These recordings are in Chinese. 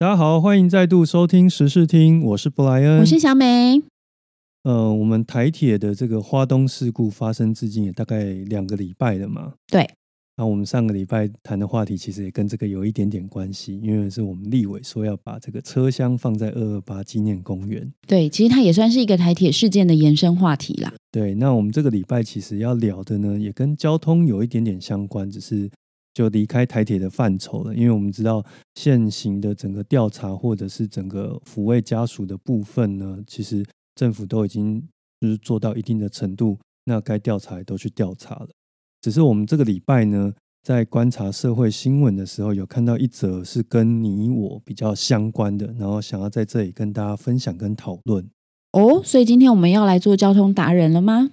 大家好，欢迎再度收听时事听，我是布莱恩，我是小美。呃，我们台铁的这个花东事故发生至今也大概两个礼拜了嘛。对。那我们上个礼拜谈的话题其实也跟这个有一点点关系，因为是我们立委说要把这个车厢放在二二八纪念公园。对，其实它也算是一个台铁事件的延伸话题啦。对，那我们这个礼拜其实要聊的呢，也跟交通有一点点相关，只是就离开台铁的范畴了。因为我们知道现行的整个调查或者是整个抚慰家属的部分呢，其实政府都已经就是做到一定的程度，那该调查都去调查了。只是我们这个礼拜呢，在观察社会新闻的时候，有看到一则是跟你我比较相关的，然后想要在这里跟大家分享跟讨论。哦，所以今天我们要来做交通达人了吗？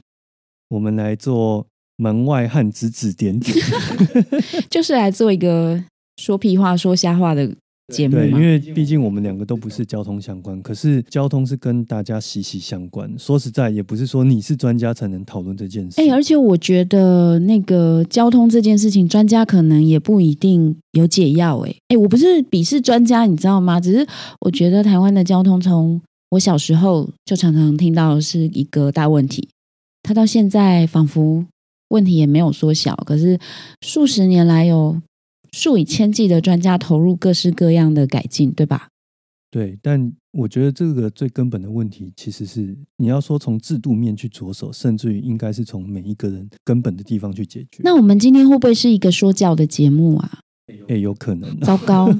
我们来做门外汉指指点点，就是来做一个说屁话、说瞎话的。节目对，因为毕竟我们两个都不是交通相关，可是交通是跟大家息息相关。说实在，也不是说你是专家才能讨论这件事。哎，而且我觉得那个交通这件事情，专家可能也不一定有解药。哎，哎，我不是鄙视专家，你知道吗？只是我觉得台湾的交通，从我小时候就常常听到是一个大问题，他到现在仿佛问题也没有缩小，可是数十年来有。数以千计的专家投入各式各样的改进，对吧？对，但我觉得这个最根本的问题，其实是你要说从制度面去着手，甚至于应该是从每一个人根本的地方去解决。那我们今天会不会是一个说教的节目啊？哎，有可能。糟糕，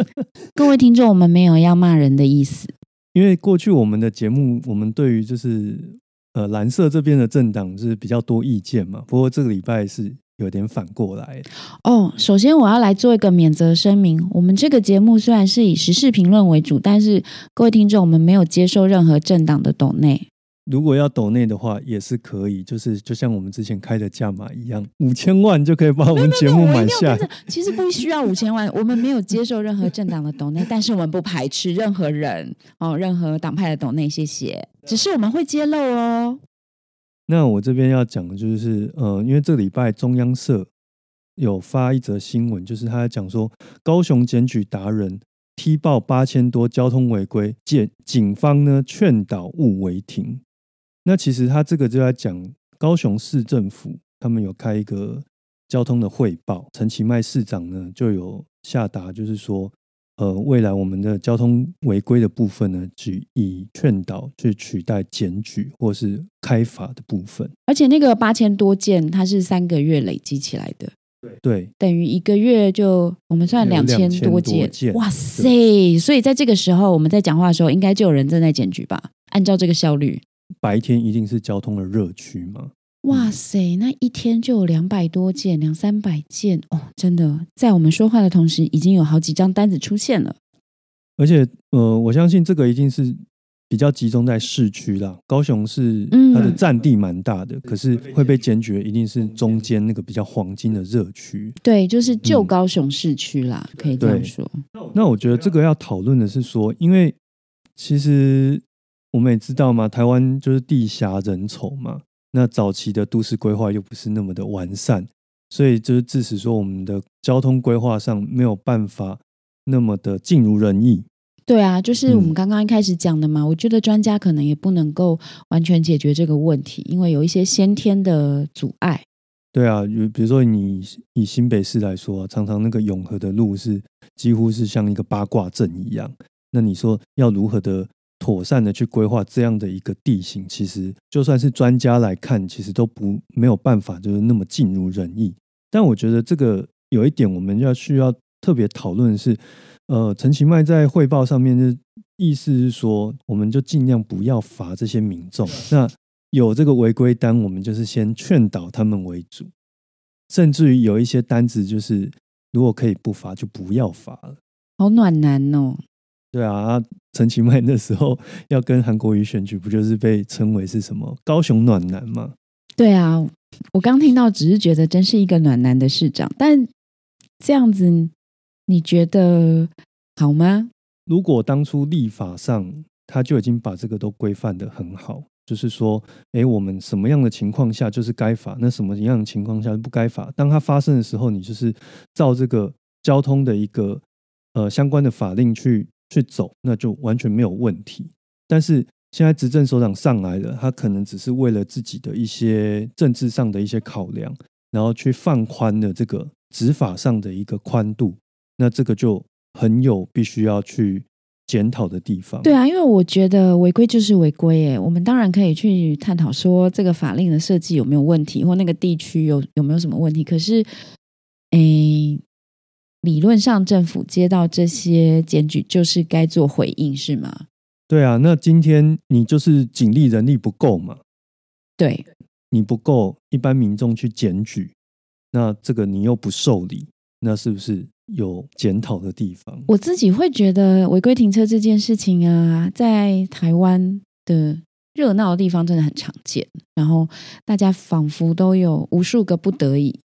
各位听众，我们没有要骂人的意思。因为过去我们的节目，我们对于就是呃蓝色这边的政党是比较多意见嘛。不过这个礼拜是。有点反过来哦。首先，我要来做一个免责声明：我们这个节目虽然是以时事评论为主，但是各位听众，我们没有接受任何政党的抖内。如果要抖内的话，也是可以，就是就像我们之前开的价码一样，五千万就可以把我们节目买下。其实不需要五千万，我们没有接受任何政党的抖内，但是我们不排斥任何人哦，任何党派的抖内，谢谢。只是我们会揭露哦。那我这边要讲的就是，呃，因为这礼拜中央社有发一则新闻，就是他在讲说，高雄检举达人踢爆八千多交通违规，检警方呢劝导勿违停。那其实他这个就在讲高雄市政府，他们有开一个交通的汇报，陈其迈市长呢就有下达，就是说。呃，未来我们的交通违规的部分呢，只以劝导去取代检举或是开罚的部分。而且那个八千多件，它是三个月累积起来的，对，等于一个月就我们算两千多件，哇塞！所以在这个时候，我们在讲话的时候，应该就有人正在检举吧？按照这个效率，白天一定是交通的热区吗？哇塞，那一天就有两百多件，两三百件哦！真的，在我们说话的同时，已经有好几张单子出现了。而且，呃，我相信这个一定是比较集中在市区啦。高雄是它的占地蛮大的，可是会被检举，一定是中间那个比较黄金的热区。对，就是旧高雄市区啦，可以这样说。那我觉得这个要讨论的是说，因为其实我们也知道嘛，台湾就是地狭人稠嘛。那早期的都市规划又不是那么的完善，所以就是致使说我们的交通规划上没有办法那么的尽如人意。对啊，就是我们刚刚一开始讲的嘛。我觉得专家可能也不能够完全解决这个问题，因为有一些先天的阻碍。对啊，比比如说你以新北市来说，常常那个永和的路是几乎是像一个八卦阵一样。那你说要如何的？妥善的去规划这样的一个地形，其实就算是专家来看，其实都不没有办法，就是那么尽如人意。但我觉得这个有一点，我们要需要特别讨论的是，呃，陈其迈在汇报上面的意思是说，我们就尽量不要罚这些民众。那有这个违规单，我们就是先劝导他们为主，甚至于有一些单子，就是如果可以不罚，就不要罚了。好暖男哦。对啊，陈其迈那时候要跟韩国瑜选举，不就是被称为是什么高雄暖男吗？对啊，我刚听到，只是觉得真是一个暖男的市长。但这样子，你觉得好吗？如果当初立法上他就已经把这个都规范的很好，就是说，哎，我们什么样的情况下就是该罚，那什么样的情况下不该罚？当它发生的时候，你就是照这个交通的一个。呃相关的法令去去走，那就完全没有问题。但是现在执政首长上来了，他可能只是为了自己的一些政治上的一些考量，然后去放宽了这个执法上的一个宽度，那这个就很有必须要去检讨的地方。对啊，因为我觉得违规就是违规，诶，我们当然可以去探讨说这个法令的设计有没有问题，或那个地区有有没有什么问题。可是，诶，理论上政府接到这些检举，就是该做回应，是吗？对啊，那今天你就是警力人力不够嘛？对，你不够，一般民众去检举，那这个你又不受理，那是不是有检讨的地方？我自己会觉得违规停车这件事情啊，在台湾的热闹的地方真的很常见，然后大家仿佛都有无数个不得已，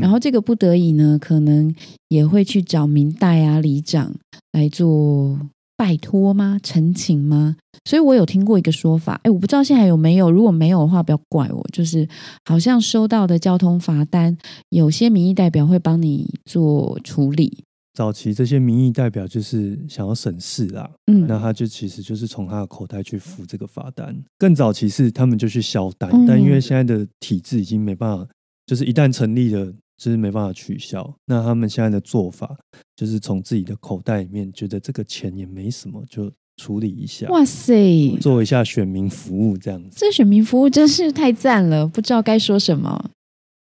然后这个不得已呢，可能也会去找明代啊里长来做。拜托吗？陈情吗？所以我有听过一个说法，哎，我不知道现在有没有。如果没有的话，不要怪我。就是好像收到的交通罚单，有些民意代表会帮你做处理。早期这些民意代表就是想要省事啦，嗯，那他就其实就是从他的口袋去付这个罚单。更早期是他们就去销单，但因为现在的体制已经没办法，就是一旦成立了。就是没办法取消，那他们现在的做法就是从自己的口袋里面觉得这个钱也没什么，就处理一下。哇塞，做一下选民服务这样子。这选民服务真是太赞了，不知道该说什么。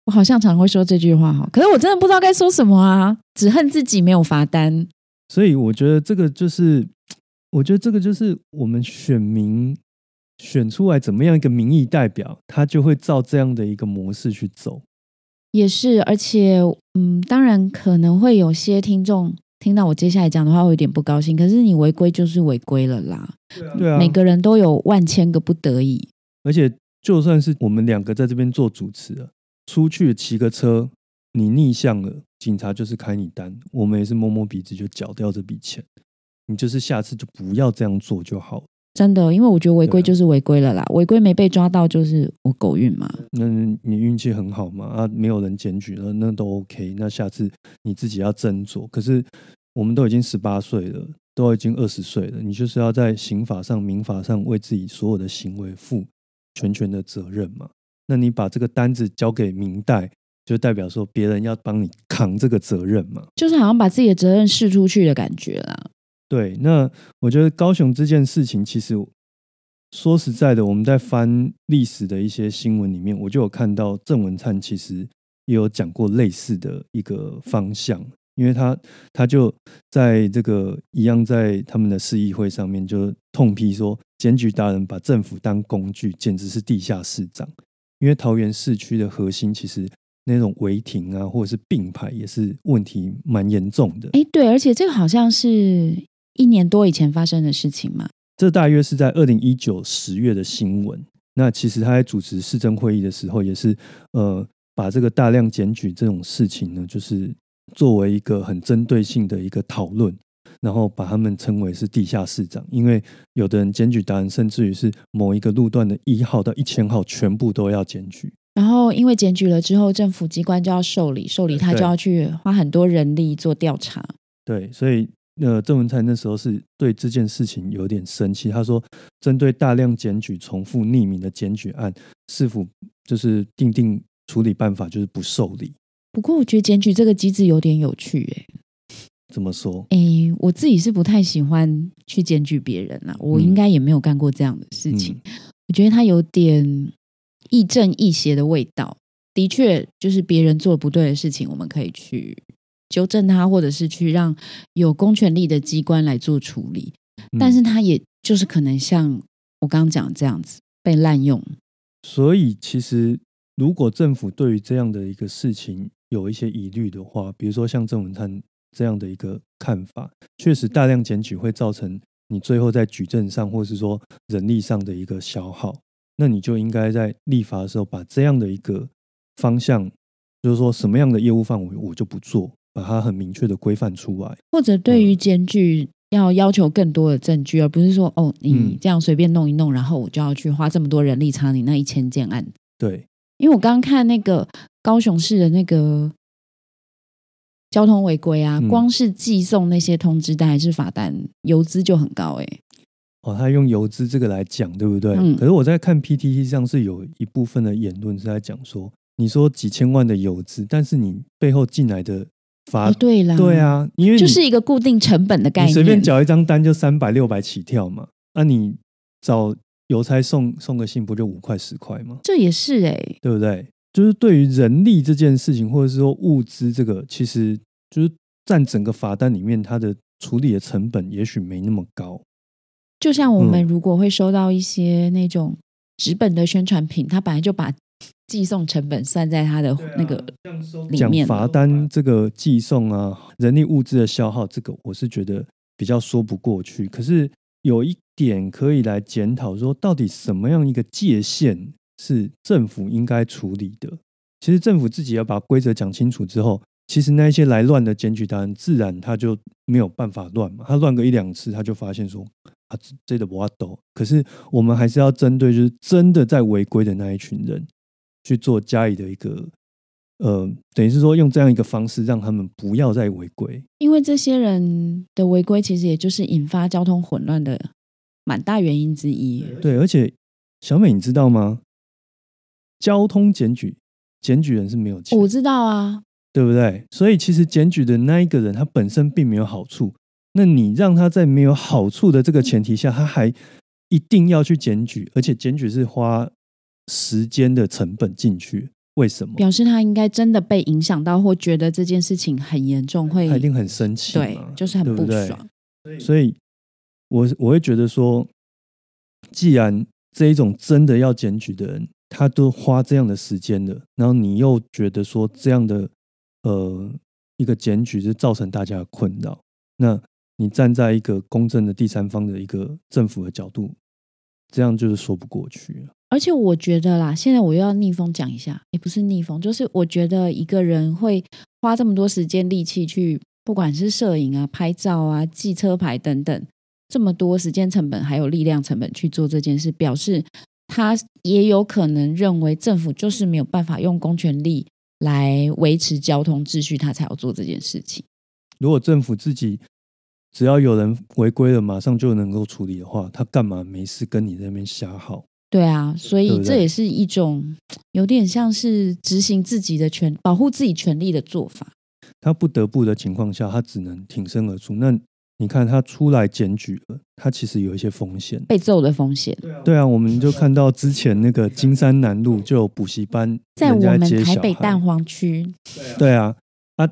我好像常会说这句话哈，可是我真的不知道该说什么啊，只恨自己没有罚单。所以我觉得这个就是，我觉得这个就是我们选民选出来怎么样一个民意代表，他就会照这样的一个模式去走。也是，而且，嗯，当然可能会有些听众听到我接下来讲的话，会有点不高兴。可是你违规就是违规了啦，对啊，每个人都有万千个不得已。而且，就算是我们两个在这边做主持，出去骑个车，你逆向了，警察就是开你单，我们也是摸摸鼻子就缴掉这笔钱。你就是下次就不要这样做就好。真的，因为我觉得违规就是违规了啦，违规没被抓到就是我狗运嘛。那你运气很好嘛？啊，没有人检举了，那都 OK。那下次你自己要斟酌。可是我们都已经十八岁了，都已经二十岁了，你就是要在刑法上、民法上为自己所有的行为负全权的责任嘛。那你把这个单子交给明代，就代表说别人要帮你扛这个责任嘛？就是好像把自己的责任释出去的感觉啦。对，那我觉得高雄这件事情，其实说实在的，我们在翻历史的一些新闻里面，我就有看到郑文灿其实也有讲过类似的一个方向，因为他他就在这个一样在他们的市议会上面就痛批说，检举达人把政府当工具，简直是地下市长。因为桃园市区的核心其实那种违停啊，或者是并排也是问题蛮严重的。哎，对，而且这个好像是。一年多以前发生的事情吗？这大约是在二零一九十月的新闻。那其实他在主持市政会议的时候，也是呃，把这个大量检举这种事情呢，就是作为一个很针对性的一个讨论，然后把他们称为是地下市长。因为有的人检举达人，甚至于是某一个路段的一号到一千号全部都要检举。然后因为检举了之后，政府机关就要受理，受理他就要去花很多人力做调查。对，所以。那郑文灿那时候是对这件事情有点生气，他说：“针对大量检举、重复匿名的检举案，是否就是定定处理办法，就是不受理？”不过我觉得检举这个机制有点有趣，哎，怎么说？哎，我自己是不太喜欢去检举别人啦，我应该也没有干过这样的事情。我觉得他有点亦正亦邪的味道。的确，就是别人做不对的事情，我们可以去。纠正他，或者是去让有公权力的机关来做处理，但是他也就是可能像我刚刚讲这样子被滥用。所以，其实如果政府对于这样的一个事情有一些疑虑的话，比如说像郑文灿这样的一个看法，确实大量检举会造成你最后在举证上，或是说人力上的一个消耗，那你就应该在立法的时候把这样的一个方向，就是说什么样的业务范围我就不做。把它很明确的规范出来，或者对于检举要要求更多的证据，而不是说哦，你这样随便弄一弄，然后我就要去花这么多人力查你那一千件案。对，因为我刚刚看那个高雄市的那个交通违规啊，嗯。光是寄送那些通知单还是罚单，邮资就很高哎、哦，他用邮资这个来讲，对不对？嗯。可是我在看 PTT 上是有一部分的言论是在讲说，你说几千万的邮资，但是你背后进来的罚，哦，对啦，对，啊，因为你就是一个固定成本的概念，你随便缴一张单就三百六百起跳嘛，那、你找邮差送送个信不就五块十块吗？这也是哎、对不对？就是对于人力这件事情，或者是说物资这个，其实就是占整个罚单里面，它的处理的成本也许没那么高。就像我嗯们如果会收到一些那种纸本的宣传品，它本来就把寄送成本算在他的那个里讲面了。罚单这个寄送啊，人力物资的消耗，这个我是觉得比较说不过去。可是有一点可以来检讨，说到底什么样一个界限是政府应该处理的？其实政府自己要把规则讲清楚之后，其实那一些来乱的检举单，自然他就没有办法乱嘛。他乱个一两次，他就发现说啊，这这的我抖。可是我们还是要针对就是真的在违规的那一群人去做加以的一个呃，等于是说用这样一个方式让他们不要再违规。因为这些人的违规，其实也就是引发交通混乱的蛮大原因之一。对，而且小美，你知道吗？交通检举，检举人是没有钱，我知道啊，对不对？所以其实检举的那一个人，他本身并没有好处。那你让他在没有好处的这个前提下，他还一定要去检举，而且检举是花时间的成本进去，为什么？表示他应该真的被影响到，或觉得这件事情很严重，会他一定很生气，对，就是很不对不对爽。所以我我会觉得说，既然这一种真的要检举的人，他都花这样的时间了，然后你又觉得说这样的呃一个检举是造成大家的困扰，那你站在一个公正的第三方的一个政府的角度，这样就是说不过去了。而且我觉得啦，现在我又要逆风讲一下，也不是逆风，就是我觉得一个人会花这么多时间力气去，不管是摄影啊、拍照啊、记车牌等等，这么多时间成本还有力量成本去做这件事，表示他也有可能认为政府就是没有办法用公权力来维持交通秩序，他才要做这件事情。如果政府自己只要有人违规了，马上就能够处理的话，他干嘛没事跟你在那边瞎耗？对啊，所以这也是一种有点像是执行自己的权、保护自己权利的做法。他不得不的情况下，他只能挺身而出。那你看他出来检举了，他其实有一些风险。被揍的风险，对啊，我们就看到之前那个金山南路就有补习班在我们台北蛋黄区，对啊，啊，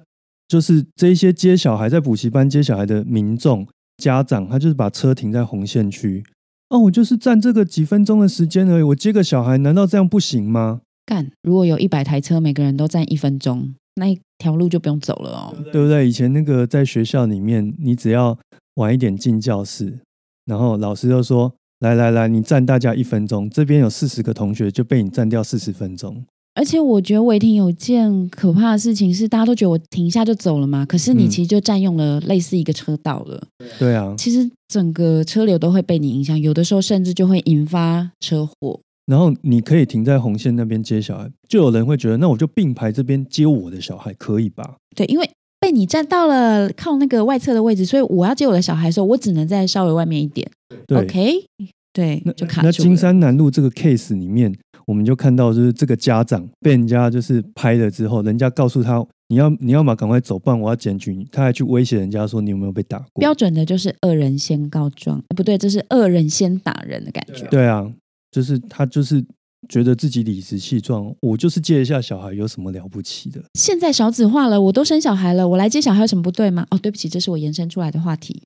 就是这些接小孩在补习班接小孩的民众家长，他就是把车停在红线区。哦，我就是占这个几分钟的时间而已，我接个小孩，难道这样不行吗？干，如果有一百台车，每个人都占一分钟，那一条路就不用走了哦。对不对？以前那个在学校里面，你只要晚一点进教室，然后老师就说：“来来来，你占大家一分钟，这边有四十个同学就被你占掉四十分钟。而且我觉得违停有件可怕的事情是，大家都觉得我停下就走了嘛，可是你嗯其实就占用了类似一个车道了。”对啊，其实整个车流都会被你影响，有的时候甚至就会引发车祸。然后你可以停在红线那边接小孩，就有人会觉得，那我就并排这边接我的小孩，可以吧？对，因为被你占到了靠那个外侧的位置，所以我要接我的小孩的时候，我只能在稍微外面一点。对 OK，对那，就卡那住了。金山南路这个 case 里面，我们就看到，就是这个家长被人家就是拍了之后，人家告诉他你要你要么赶快走，不然我要检举你。他还去威胁人家说你有没有被打过？标准的就是恶人先告状，呃不对，这是恶人先打人的感觉。对啊，就是他就是觉得自己理直气壮，我就是接一下小孩有什么了不起的？现在少子化了，我都生小孩了，我来接小孩有什么不对吗？哦，对不起，这是我延伸出来的话题。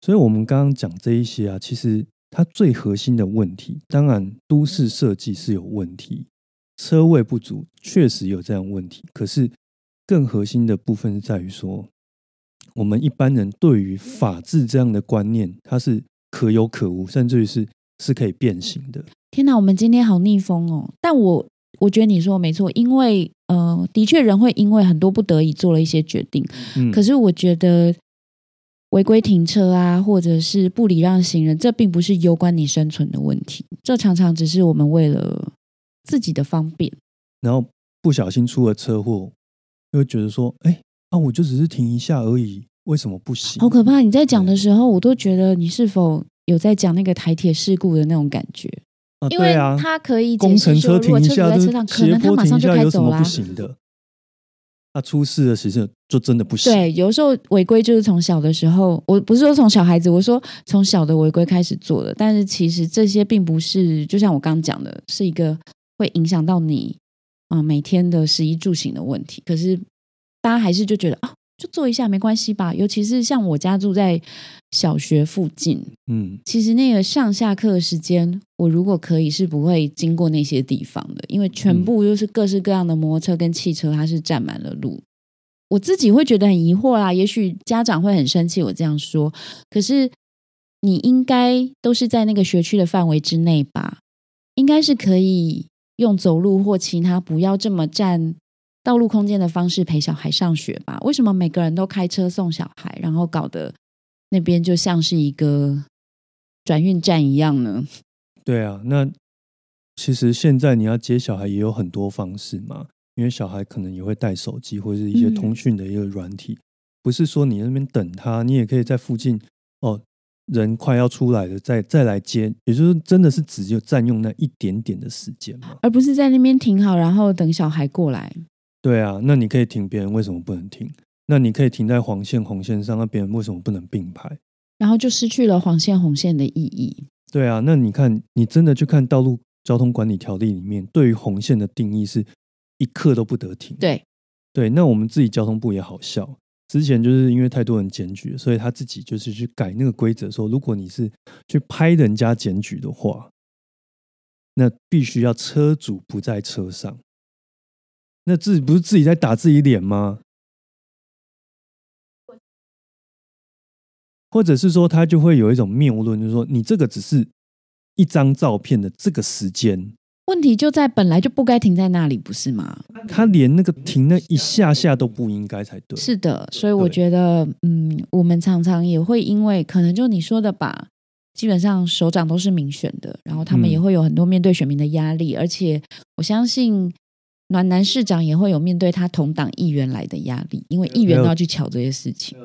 所以我们刚刚讲这一些啊，其实它最核心的问题，当然都市设计是有问题，车位不足确实有这样问题，可是更核心的部分是在于说，我们一般人对于法治这样的观念，它是可有可无，甚至于是是可以变形的。天哪，我们今天好逆风哦！但我我觉得你说的没错，因为呃，的确人会因为很多不得已做了一些决定，嗯，可是我觉得违规停车啊，或者是不礼让行人，这并不是攸关你生存的问题，这常常只是我们为了自己的方便。然后不小心出了车祸，又会觉得说，哎，啊，我就只是停一下而已，为什么不行？好可怕！你在讲的时候，我都觉得你是否有在讲那个台铁事故的那种感觉？啊，因为对啊，他可以解工程释说，如果车停在车上，可能他马上就开走啦有什么不。行的？那出事了，其实就真的不行。对，有时候违规就是从小的时候，我不是说从小孩子，我说从小的违规开始做的。但是其实这些并不是，就像我刚刚讲的，是一个会影响到你啊、每天的食衣住行的问题。可是大家还是就觉得啊，就坐一下没关系吧。尤其是像我家住在小学附近，嗯，其实那个上下课的时间，我如果可以是不会经过那些地方的，因为全部就是各式各样的摩托车跟汽车，它是占满了路。我自己会觉得很疑惑啦，也许家长会很生气我这样说，可是你应该都是在那个学区的范围之内吧？应该是可以用走路或其他不要这么占道路空间的方式陪小孩上学吧？为什么每个人都开车送小孩，然后搞得那边就像是一个转运站一样呢？对啊。那其实现在你要接小孩也有很多方式嘛，因为小孩可能也会带手机或者是一些嗯通讯的一个软体，不是说你那边等他，你也可以在附近哦，人快要出来了再再来接，也就是真的是只有占用那一点点的时间嘛。而不是在那边停好，然后等小孩过来。对啊，那你可以停，别人为什么不能停？那你可以停在黄线、红线上，那别人为什么不能并排？然后就失去了黄线红线的意义。对啊，那你看，你真的去看《道路交通管理条例》里面，对于红线的定义是一刻都不得停。对，对，那我们自己交通部也好笑，之前就是因为太多人检举，所以他自己就是去改那个规则，说如果你是去拍人家检举的话，那必须要车主不在车上。那自己不是自己在打自己脸吗？或者是说，他就会有一种谬论，就是说，你这个只是一张照片的这个时间，问题就在本来就不该停在那里，不是吗？他连那个停那一下下都不应该才对。是的，所以我觉得，嗯，我们常常也会因为可能就你说的吧，基本上首长都是民选的，然后他们嗯也会有很多面对选民的压力，而且我相信暖男市长也会有面对他同党议员来的压力，因为议员都要去瞧这些事情。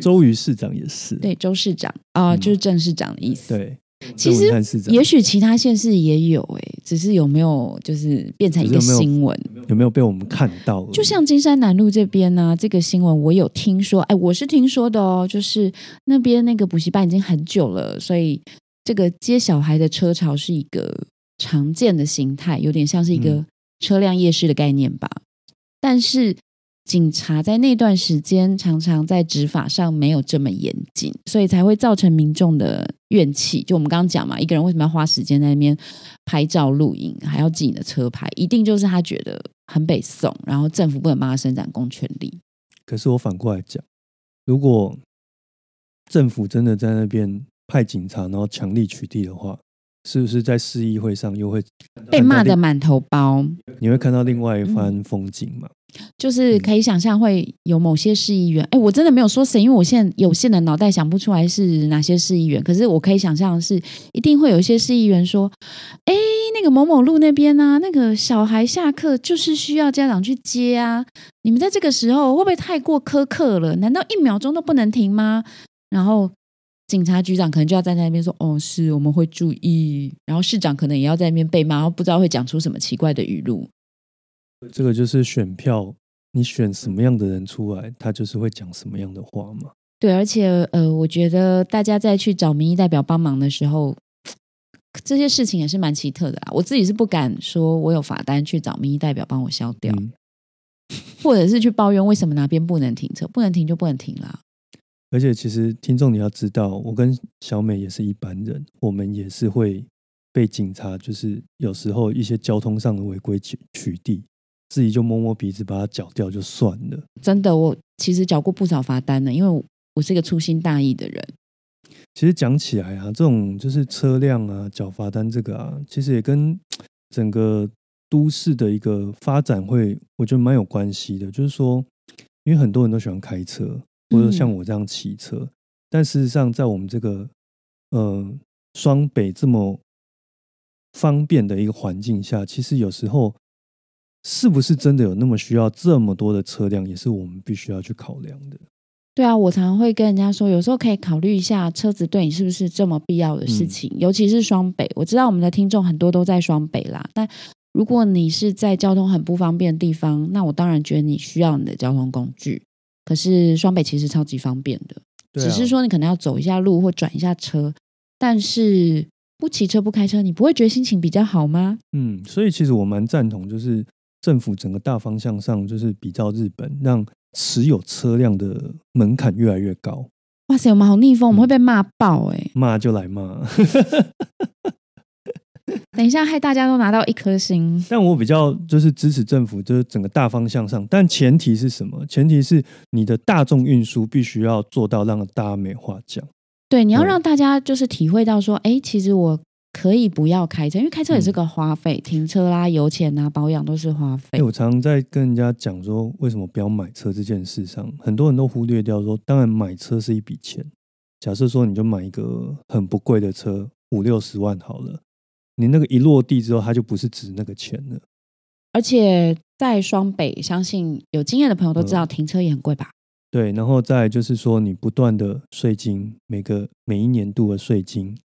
周瑜市长也是，对，周市长啊、嗯就是郑市长的意思。对，其实也许其他县市也有哎、只是有没有就是变成一个新闻？有没有被我们看到？就像金山南路这边呢、这个新闻我有听说，哎，我是听说的哦，就是那边那个补习班已经很久了，所以这个接小孩的车潮是一个常见的形态，有点像是一个嗯车辆夜市的概念吧。但是警察在那段时间常常在执法上没有这么严谨，所以才会造成民众的怨气。就我们刚刚讲嘛，一个人为什么要花时间在那边拍照录影，还要记你的车牌，一定就是他觉得很北宋，然后政府不能帮他伸展公权力。可是我反过来讲，如果政府真的在那边派警察，然后强力取缔的话，是不是在市议会上又会被骂的满头包，你会看到另外一番风景吗？就是可以想象会有某些市议员，哎，我真的没有说谁，因为我现在有限的脑袋想不出来是哪些市议员，可是我可以想象的是，一定会有一些市议员说，哎，那个某某路那边呢、那个小孩下课就是需要家长去接啊，你们在这个时候会不会太过苛刻了？难道一秒钟都不能停吗？然后警察局长可能就要站在那边说：“哦，是我们会注意。”然后市长可能也要在那边被骂，然后不知道会讲出什么奇怪的语录。这个就是选票，你选什么样的人出来，他就是会讲什么样的话嘛。对，而且呃，我觉得大家在去找民意代表帮忙的时候，这些事情也是蛮奇特的啊。我自己是不敢说我有罚单去找民意代表帮我消掉，嗯，或者是去抱怨为什么哪边不能停车，不能停就不能停啦。而且其实听众你要知道，我跟小美也是一般人，我们也是会被警察，就是有时候一些交通上的违规取取缔，自己就摸摸鼻子把它缴掉就算了。真的，我其实缴过不少罚单呢，因为我我是一个粗心大意的人。其实讲起来啊，这种就是车辆啊缴罚单这个啊，其实也跟整个都市的一个发展会，我觉得蛮有关系的。就是说，因为很多人都喜欢开车，或者像嗯我这样骑车，但事实上在我们这个呃双北这么方便的一个环境下，其实有时候是不是真的有那么需要这么多的车辆，也是我们必须要去考量的。对啊，我常常会跟人家说，有时候可以考虑一下车子对你是不是这么必要的事情，尤其是双北。我知道我们的听众很多都在双北啦，但如果你是在交通很不方便的地方，那我当然觉得你需要你的交通工具。可是双北其实超级方便的，只是说你可能要走一下路或转一下车，但是不骑车不开车，你不会觉得心情比较好吗？嗯，所以其实我蛮赞同，就是政府整个大方向上，就是比照日本让。持有车辆的门槛越来越高。哇塞，我们好逆风，我们会被骂爆哎！骂就来骂。等一下，害大家都拿到一颗星。但我比较就是支持政府，就是整个大方向上，但前提是什么？前提是你的大众运输必须要做到让大家没话讲。对，你要让大家就是体会到说，哎，其实我。可以不要开车，因为开车也是个花费，停车啦、油钱啊、保养都是花费。我常常在跟人家讲说，为什么不要买车这件事上，很多人都忽略掉说，当然买车是一笔钱。假设说你就买一个很不贵的车，五六十万好了，你那个一落地之后，它就不是值那个钱了。而且在双北，相信有经验的朋友都知道，停车也很贵吧？对，然后再就是说，你不断的税金，每个每一年度的税金。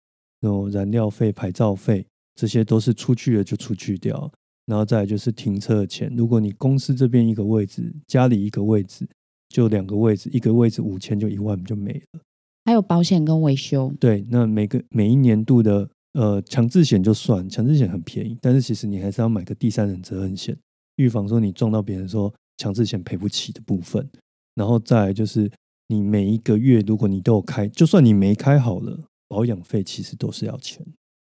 然后燃料费、牌照费，这些都是出去了就出去掉。然后再就是停车的钱，如果你公司这边一个位置，家里一个位置，就两个位置，一个位置五千就一万就没了。还有保险跟维修。对，那每个每一年度的呃强制险就算，强制险很便宜，但是其实你还是要买个第三人责任险，预防说你撞到别人说强制险赔不起的部分。然后再就是你每一个月，如果你都有开，就算你没开好了。保养费其实都是要钱，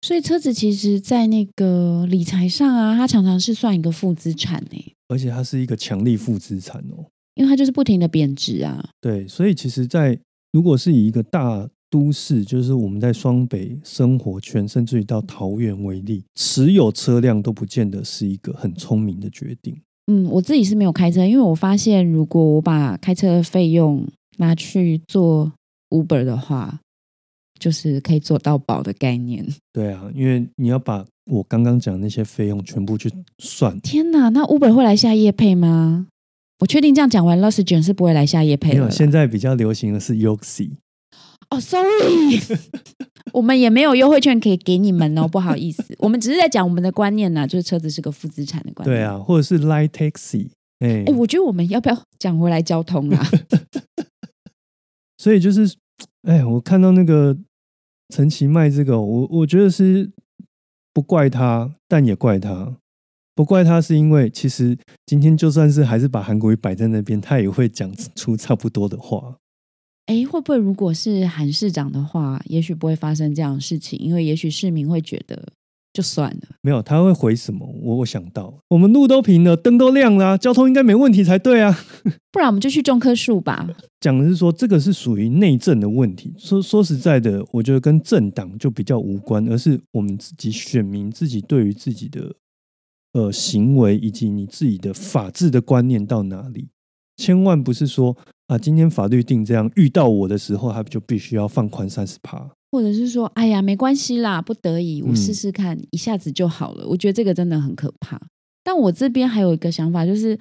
所以车子其实，在那个理财上啊，它常常是算一个负资产呢。而且它是一个强力负资产哦，因为它就是不停的贬值啊。对，所以其实，在如果是以一个大都市，就是我们在双北生活圈，甚至于到桃园为例，持有车辆都不见得是一个很聪明的决定。嗯，我自己是没有开车，因为我发现，如果我把开车的费用拿去做 Uber 的话。就是可以做到保的概念。对啊，因为你要把我刚刚讲那些费用全部去算。天哪，那 Uber 会来下夜配吗？我确定这样讲完 l o s s 卷是不会来下夜配没有，现在比较流行的是 Yoxi。哦，Sorry，我们也没有优惠券可以给你们哦，不好意思，我们只是在讲我们的观念呢，就是车子是个负资产的观念。对啊，或者是 Light Taxi。哎，哎，我觉得我们要不要讲回来交通啊？所以就是。哎，我看到那个陈奇卖这个，我我觉得是不怪他，但也怪他。不怪他是因为，其实今天就算是还是把韩国瑜摆在那边，他也会讲出差不多的话。哎，会不会如果是韩市长的话，也许不会发生这样的事情，因为也许市民会觉得。就算了，没有他会回什么？我我想到，我们路都平了，灯都亮了，交通应该没问题才对啊。不然我们就去种棵树吧。讲的是说，这个是属于内政的问题。说说实在的，我觉得跟政党就比较无关，而是我们自己选民自己对于自己的呃行为以及你自己的法治的观念到哪里。千万不是说啊，今天法律定这样，遇到我的时候，他就必须要放宽三十趴。或者是说，哎呀，没关系啦，不得已，我试试看，一下子就好了。我觉得这个真的很可怕。但我这边还有一个想法，就是，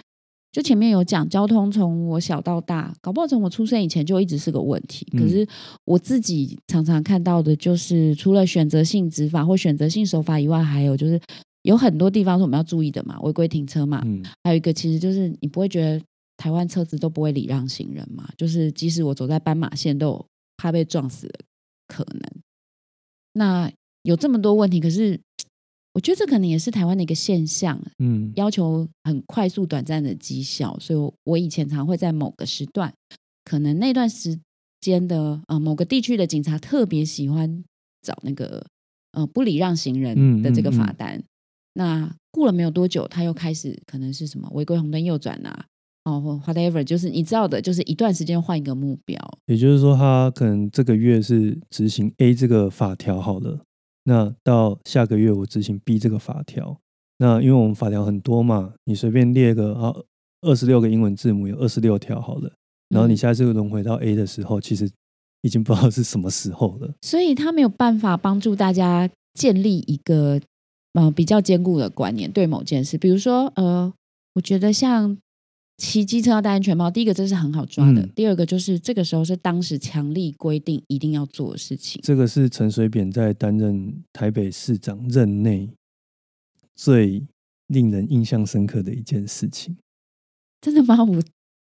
就前面有讲，交通从我小到大，搞不好从我出生以前就一直是个问题。可是我自己常常看到的，就是除了选择性执法或选择性守法以外，还有就是有很多地方是我们要注意的嘛，违规停车嘛。嗯。还有一个，其实就是你不会觉得台湾车子都不会礼让行人嘛？就是即使我走在斑马线，都有怕被撞死的。可能，那有这么多问题，可是我觉得这可能也是台湾的一个现象，嗯，要求很快速、短暂的绩效，所以我以前常会在某个时段，可能那段时间的呃某个地区的警察特别喜欢找那个呃不礼让行人的这个罚单，那过了没有多久，他又开始可能是什么违规红灯右转啊。哦，whatever，就是你知道的，就是一段时间换一个目标。也就是说，他可能这个月是执行 A 这个法条好了，那到下个月我执行 B 这个法条。那因为我们法条很多嘛，你随便列个啊，二十六个英文字母有二十六条好了。然后你下次轮回到 A 的时候，其实已经不知道是什么时候了。所以他没有办法帮助大家建立一个呃比较坚固的观念对某件事，比如说呃。我觉得像骑机车要戴安全帽，第一个这是很好抓的，嗯第二个就是这个时候是当时强力规定一定要做的事情。这个是陈水扁在担任台北市长任内最令人印象深刻的一件事情。真的吗？我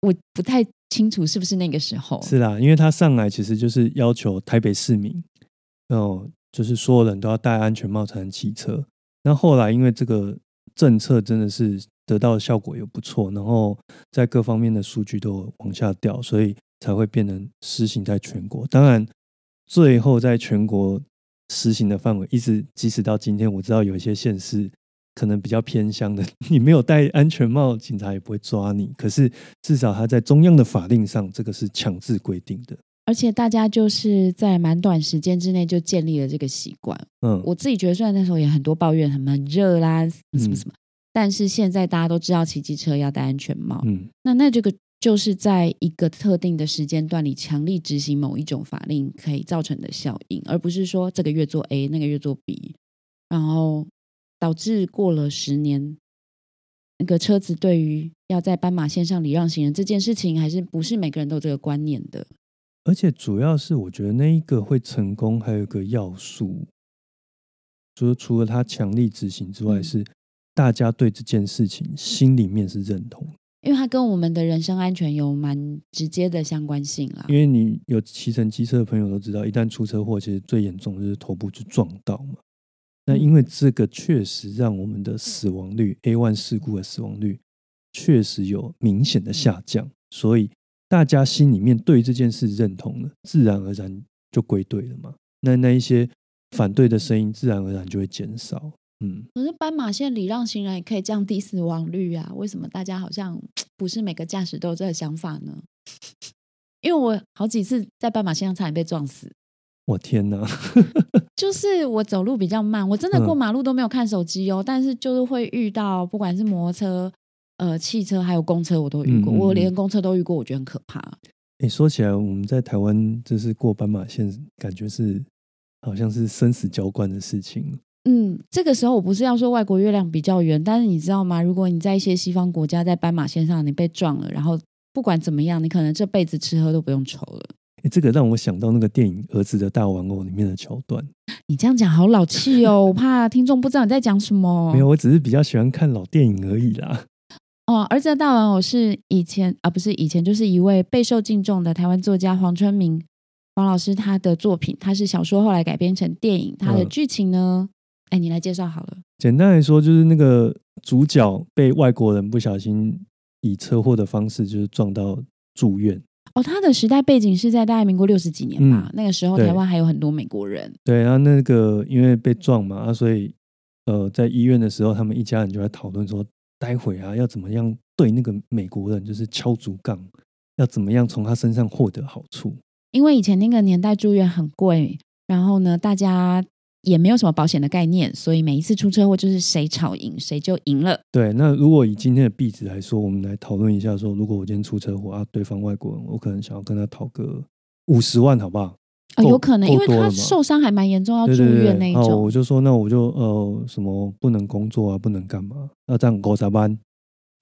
我不太清楚是不是那个时候。是啦，因为他上来其实就是要求台北市民，哦，就是所有人都要戴安全帽才能骑车。那后来因为这个政策真的是得到的效果也不错，然后在各方面的数据都往下掉，所以才会变成实行在全国。当然，最后在全国实行的范围，一直即使到今天，我知道有一些县市可能比较偏乡的，你没有戴安全帽，警察也不会抓你。可是至少他在中央的法令上，这个是强制规定的。而且大家就是在蛮短时间之内就建立了这个习惯。嗯，我自己觉得，虽然那时候也很多抱怨，很很热啦，什么什么嗯什么，但是现在大家都知道骑机车要戴安全帽。嗯，那那这个就是在一个特定的时间段里强力执行某一种法令可以造成的效应，而不是说这个月做 A，那个月做 B，然后导致过了十年，那个车子对于要在斑马线上礼让行人这件事情，还是不是每个人都有这个观念的。而且主要是我觉得那一个会成功，还有一个要素，就是除了他强力执行之外，嗯是大家对这件事情心里面是认同。因为它跟我们的人身安全有蛮直接的相关性啦因。为你有骑乘机车的朋友都知道，一旦出车祸，其实最严重就是头部就撞到嘛。那因为这个确实让我们的死亡率 A one 事故的死亡率确实有明显的下降，所以大家心里面对这件事认同了，自然而然就归队了嘛。那那一些反对的声音，自然而然就会减少。嗯，可是斑马线礼让行人也可以降低死亡率啊？为什么大家好像 不是每个驾驶都有这个想法呢？因为我好几次在斑马线上差点被撞死，我天哪！就是我走路比较慢，我真的过嗯马路都没有看手机哦，但是就是会遇到不管是摩托车、呃汽车还有公车，我都遇过，嗯嗯我连嗯公车都遇过，我觉得很可怕。诶，说起来，我们在台湾就是过斑马线，感觉是好像是生死交关的事情。嗯，这个时候我不是要说外国月亮比较圆，但是你知道吗？如果你在一些西方国家在斑马线上你被撞了，然后不管怎么样，你可能这辈子吃喝都不用愁了。诶，这个让我想到那个电影《儿子的大玩偶》里面的桥段。你这样讲好老气哦，我怕听众不知道你在讲什么。没有，我只是比较喜欢看老电影而已啦。哦，儿子的大玩偶是以前啊，不是以前，就是一位备受敬重的台湾作家黄春明黄老师他的作品，他是小说后来改编成电影，他的嗯剧情呢，哎、你来介绍好了。简单来说，就是那个主角被外国人不小心以车祸的方式，就是撞到住院。哦，他的时代背景是在大概民国六十几年吧，嗯那个时候台湾还有很多美国人。对，然后那个因为被撞嘛，啊，所以呃，在医院的时候，他们一家人就在讨论说，待会啊要怎么样对那个美国人就是敲竹杠，要怎么样从他身上获得好处。因为以前那个年代住院很贵，然后呢，大家也没有什么保险的概念，所以每一次出车祸就是谁吵赢谁就赢了。对，那如果以今天的币值来说，我们来讨论一下说，如果我今天出车祸啊，对方外国人，我可能想要跟他讨个五十万，好不好？哦，有可能，因为他受伤还蛮严重，要住院那一好，种我。就说，那我就呃什么不能工作啊，不能干嘛？那这样五十万，哦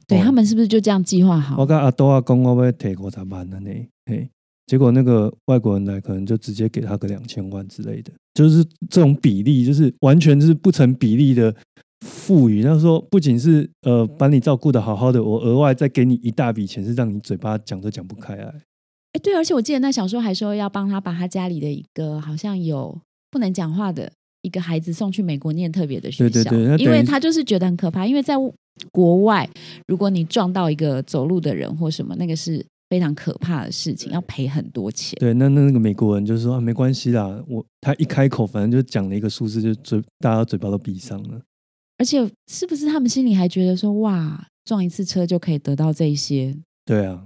对他们是不是就这样计划好我？跟阿多阿公我要提五十万了呢，嘿，结果那个外国人来，可能就直接给他个两千万之类的，就是这种比例，就是完全是不成比例的赋予。他说，不仅是呃把你照顾的好好的，我额外再给你一大笔钱，是让你嘴巴讲都讲不开来。哎，对，而且我记得那小说还说要帮他把他家里的一个好像有不能讲话的一个孩子送去美国念特别的学校，对对对因为他就是觉得很可怕，因为在国外，如果你撞到一个走路的人或什么，那个是非常可怕的事情，要赔很多钱。对，那那那个美国人就说啊，没关系啦，我他一开口，反正就讲了一个数字，就嘴大家嘴巴都闭上了。而且是不是他们心里还觉得说，哇，撞一次车就可以得到这一些？对啊，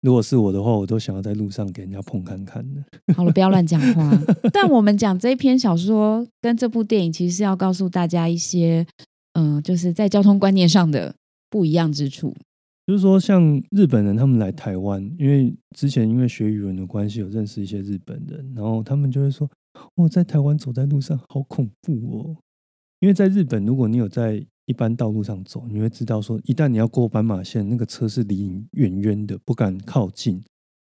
如果是我的话，我都想要在路上给人家碰看看的。好了，不要乱讲话。但我们讲这一篇小说跟这部电影，其实是要告诉大家一些，嗯、就是在交通观念上的不一样之处。就是说，像日本人他们来台湾，因为之前因为学语文的关系，有认识一些日本人，然后他们就会说：“我在台湾走在路上好恐怖哦。”因为在日本，如果你有在一般道路上走，你会知道说，一旦你要过斑马线，那个车是离你远远的，不敢靠近，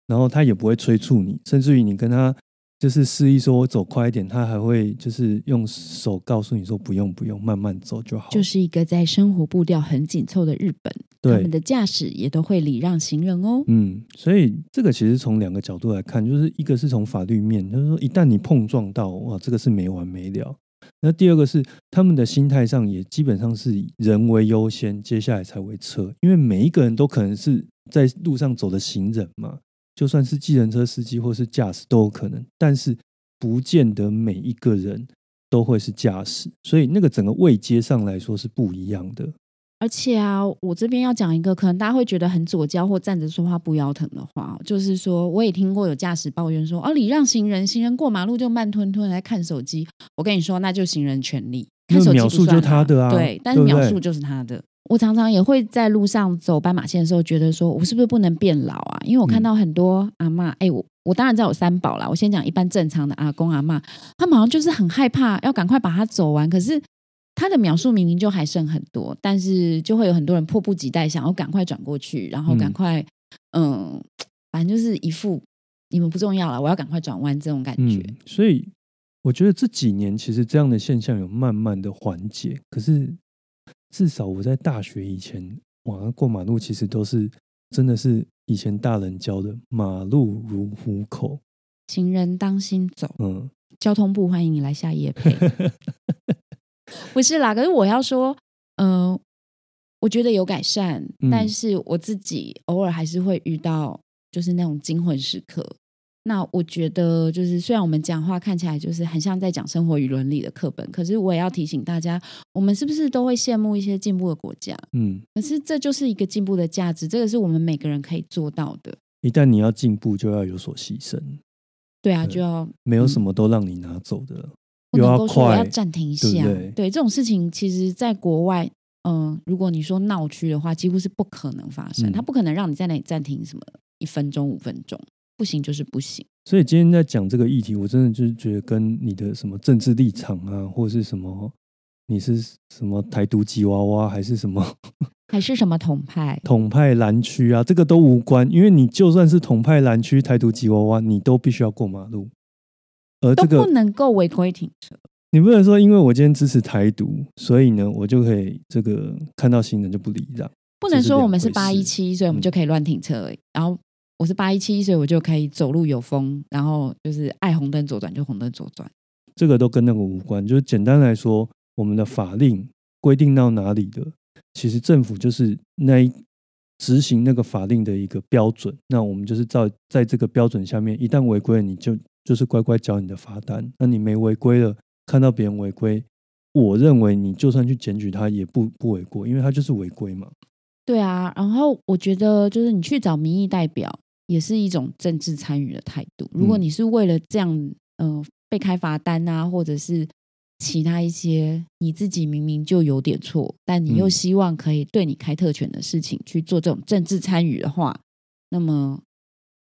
然后他也不会催促你，甚至于你跟他就是示意说我走快一点，他还会就是用手告诉你说不用不用，慢慢走就好。就是一个在生活步调很紧凑的日本，他对们，的驾驶也都会礼让行人哦。嗯，所以这个其实从两个角度来看，就是一个是从法律面，就是说一旦你碰撞到，哇，这个是没完没了。那第二个是他们的心态上也基本上是以人为优先，接下来才为车，因为每一个人都可能是在路上走的行人嘛，就算是计程车司机或是驾驶都有可能，但是不见得每一个人都会是驾驶，所以那个整个位阶上来说是不一样的。而且啊，我这边要讲一个可能大家会觉得很左交或站着说话不腰疼的话，就是说我也听过有驾驶抱怨说，哦，礼让行人，行人过马路就慢吞吞来看手机。我跟你说，那就行人权利，看手机就算他的啊对，但是秒数就是他的。我常常也会在路上走斑马线的时候，觉得说我是不是不能变老啊？因为我看嗯到很多阿嬷，哎、我我当然知道有三宝啦。我先讲一般正常的阿公阿嬷，他们好像就是很害怕，要赶快把它走完。可是他的描述明明就还剩很多，但是就会有很多人迫不及待想要赶快转过去，然后赶嗯快，嗯，反正就是一副你们不重要了，我要赶快转弯这种感觉。嗯，所以我觉得这几年其实这样的现象有慢慢的缓解，可是至少我在大学以前，哇，过马路其实都是真的是以前大人教的，马路如虎口，行人当心走，嗯交通部欢迎你来下夜配。不是啦，可是我要说，嗯、我觉得有改善，嗯但是我自己偶尔还是会遇到，就是那种惊魂时刻。那我觉得，就是虽然我们讲话看起来就是很像在讲生活与伦理的课本，可是我也要提醒大家，我们是不是都会羡慕一些进步的国家？嗯，可是这就是一个进步的价值，这个是我们每个人可以做到的。一旦你要进步，就要有所牺牲，对啊，对就要没有什么都让你拿走的了，不能够说我要，暂停一下。对这种事情，其实在国外，嗯、如果你说闹区的话，几乎是不可能发生。嗯他不可能让你在那里暂停什么一分钟、五分钟，不行就是不行。所以今天在讲这个议题，我真的就是觉得跟你的什么政治立场啊，或是什么，你是什么台独吉娃娃，还是什么还是什么统派？统派蓝区啊，这个都无关，因为你就算是统派蓝区、台独吉娃娃，你都必须要过马路。而都不这个能够违规停车。你不能说，因为我今天支持台独，所以呢，我就可以这个看到行人就不礼让。不能说我们是八一七，所以我们嗯就可以乱停车而已。然后我是八一七，所以我就可以走路有风，然后就是爱红灯左转就红灯左转。这个都跟那个无关。就是简单来说，我们的法令规定到哪里的，其实政府就是那一执行那个法令的一个标准。那我们就是照在这个标准下面，一旦违规了，你就就是乖乖交你的罚单。那你没违规了，看到别人违规，我认为你就算去检举他也不不为过，因为他就是违规嘛。对啊，然后我觉得就是你去找民意代表，也是一种政治参与的态度。如果嗯你是为了这样，嗯、被开罚单啊，或者是其他一些你自己明明就有点错，但你又嗯希望可以对你开特权的事情去做这种政治参与的话，那么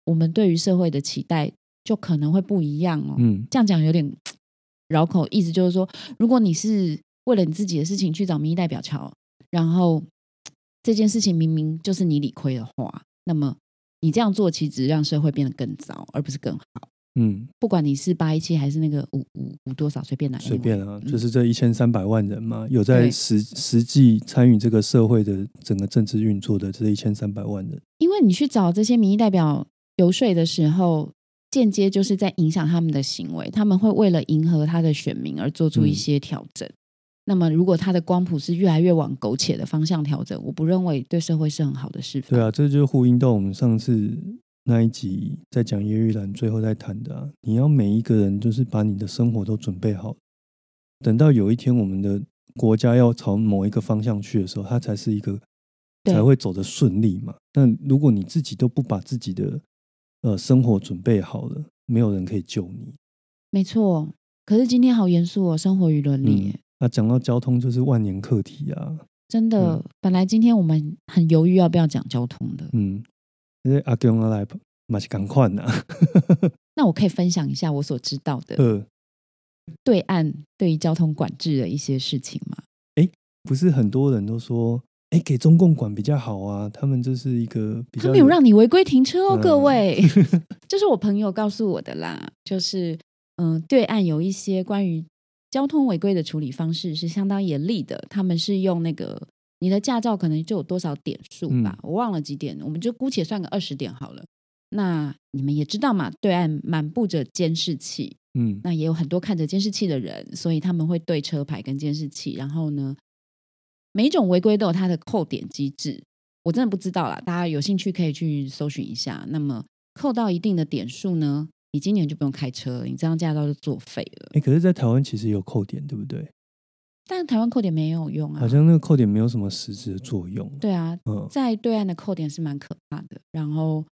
我们对于社会的期待就可能会不一样哦。嗯，这样讲有点 绕口，意思就是说，如果你是为了你自己的事情去找民意代表瞧，然后 这件事情明明就是你理亏的话，那么你这样做其实只让社会变得更糟，而不是更好。嗯，不管你是八一七还是那个五五五多少，随便哪一位随便啊，嗯就是这一千三百万人嘛，有在对实实际参与这个社会的整个政治运作的这一千三百万人。因为你去找这些民意代表游说的时候，间接就是在影响他们的行为，他们会为了迎合他的选民而做出一嗯些调整。那么，如果他的光谱是越来越往苟且的方向调整，我不认为对社会是很好的示范。对啊，这就是呼应到我们上次那一集在讲叶玉兰最后在谈的啊，你要每一个人就是把你的生活都准备好，等到有一天我们的国家要朝某一个方向去的时候，它才是一个才会走得顺利嘛。那如果你自己都不把自己的呃生活准备好了，没有人可以救你。没错。可是今天好严肃哦，生活与伦理那讲到交通就是万年课题啊，真的。嗯本来今天我们很犹豫要不要讲交通的，嗯，因为阿公阿来马是赶快呐，那我可以分享一下我所知道的呃，对岸对于交通管制的一些事情吗？不是很多人都说，哎，给中共管比较好啊，他们这是一个比较他没有让你违规停车哦，嗯各位，这是我朋友告诉我的啦，就是嗯，对岸有一些关于交通违规的处理方式是相当严厉的，他们是用那个你的驾照可能就有多少点数吧，嗯我忘了几点，我们就姑且算个二十点好了。那你们也知道嘛，对岸满布着监视器，嗯那也有很多看着监视器的人，所以他们会对车牌跟监视器，然后呢，每一种违规都有它的扣点机制。我真的不知道啦，大家有兴趣可以去搜寻一下。那么扣到一定的点数呢，你今年就不用开车了，你这张驾照就作废了。哎，可是，在台湾其实有扣点，对不对？但台湾扣点没有用啊，好像那个扣点没有什么实质的作用。对啊，嗯在对岸的扣点是蛮可怕的。然后，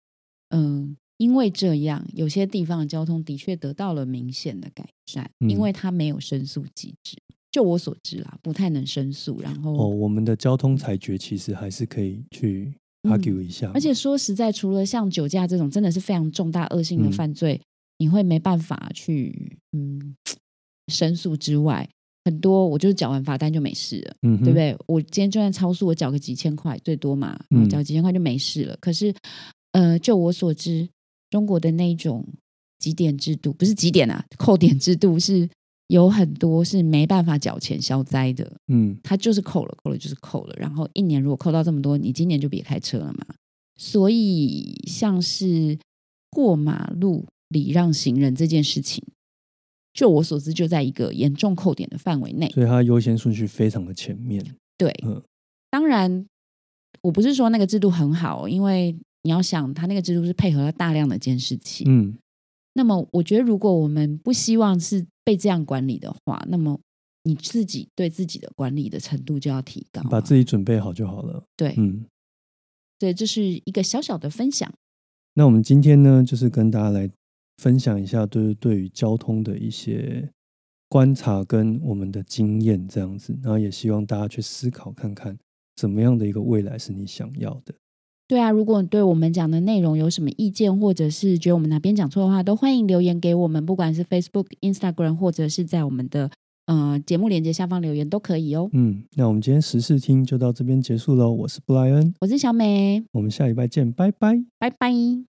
嗯，因为这样，有些地方的交通的确得到了明显的改善，嗯因为它没有申诉机制。就我所知啦，不太能申诉。然后，哦，我们的交通裁决其实还是可以去 argue 一下，嗯而且说实在，除了像酒驾这种真的是非常重大恶性的嗯犯罪，你会没办法去嗯申诉之外，很多我就是缴完罚单就没事了。嗯，对不对？我今天就算超速，我缴个几千块最多嘛，嗯嗯，缴几千块就没事了。可是，呃，就我所知，中国的那一种几点制度，不是几点啊，扣点制度是有很多是没办法缴钱消灾的，嗯他就是扣了，扣了就是扣了。然后一年如果扣到这么多，你今年就别开车了嘛。所以，像是过马路礼让行人这件事情，就我所知，就在一个严重扣点的范围内。所以它优先顺序非常的前面。对，嗯当然，我不是说那个制度很好，因为你要想，它那个制度是配合了大量的监视器。嗯那么，我觉得如果我们不希望是被这样管理的话，那么你自己对自己的管理的程度就要提高啊、把自己准备好就好了。对，嗯，对，这是一个小小的分享。那我们今天呢，就是跟大家来分享一下就是对于交通的一些观察跟我们的经验这样子，然后也希望大家去思考看看，怎么样的一个未来是你想要的。对啊，如果你对我们讲的内容有什么意见，或者是觉得我们哪边讲错的话，都欢迎留言给我们，不管是 Facebook、Instagram，或者是在我们的呃节目链接下方留言都可以哦。嗯，那我们今天时事听就到这边结束喽。我是布莱恩，我是小美，我们下礼拜见，拜拜。拜拜。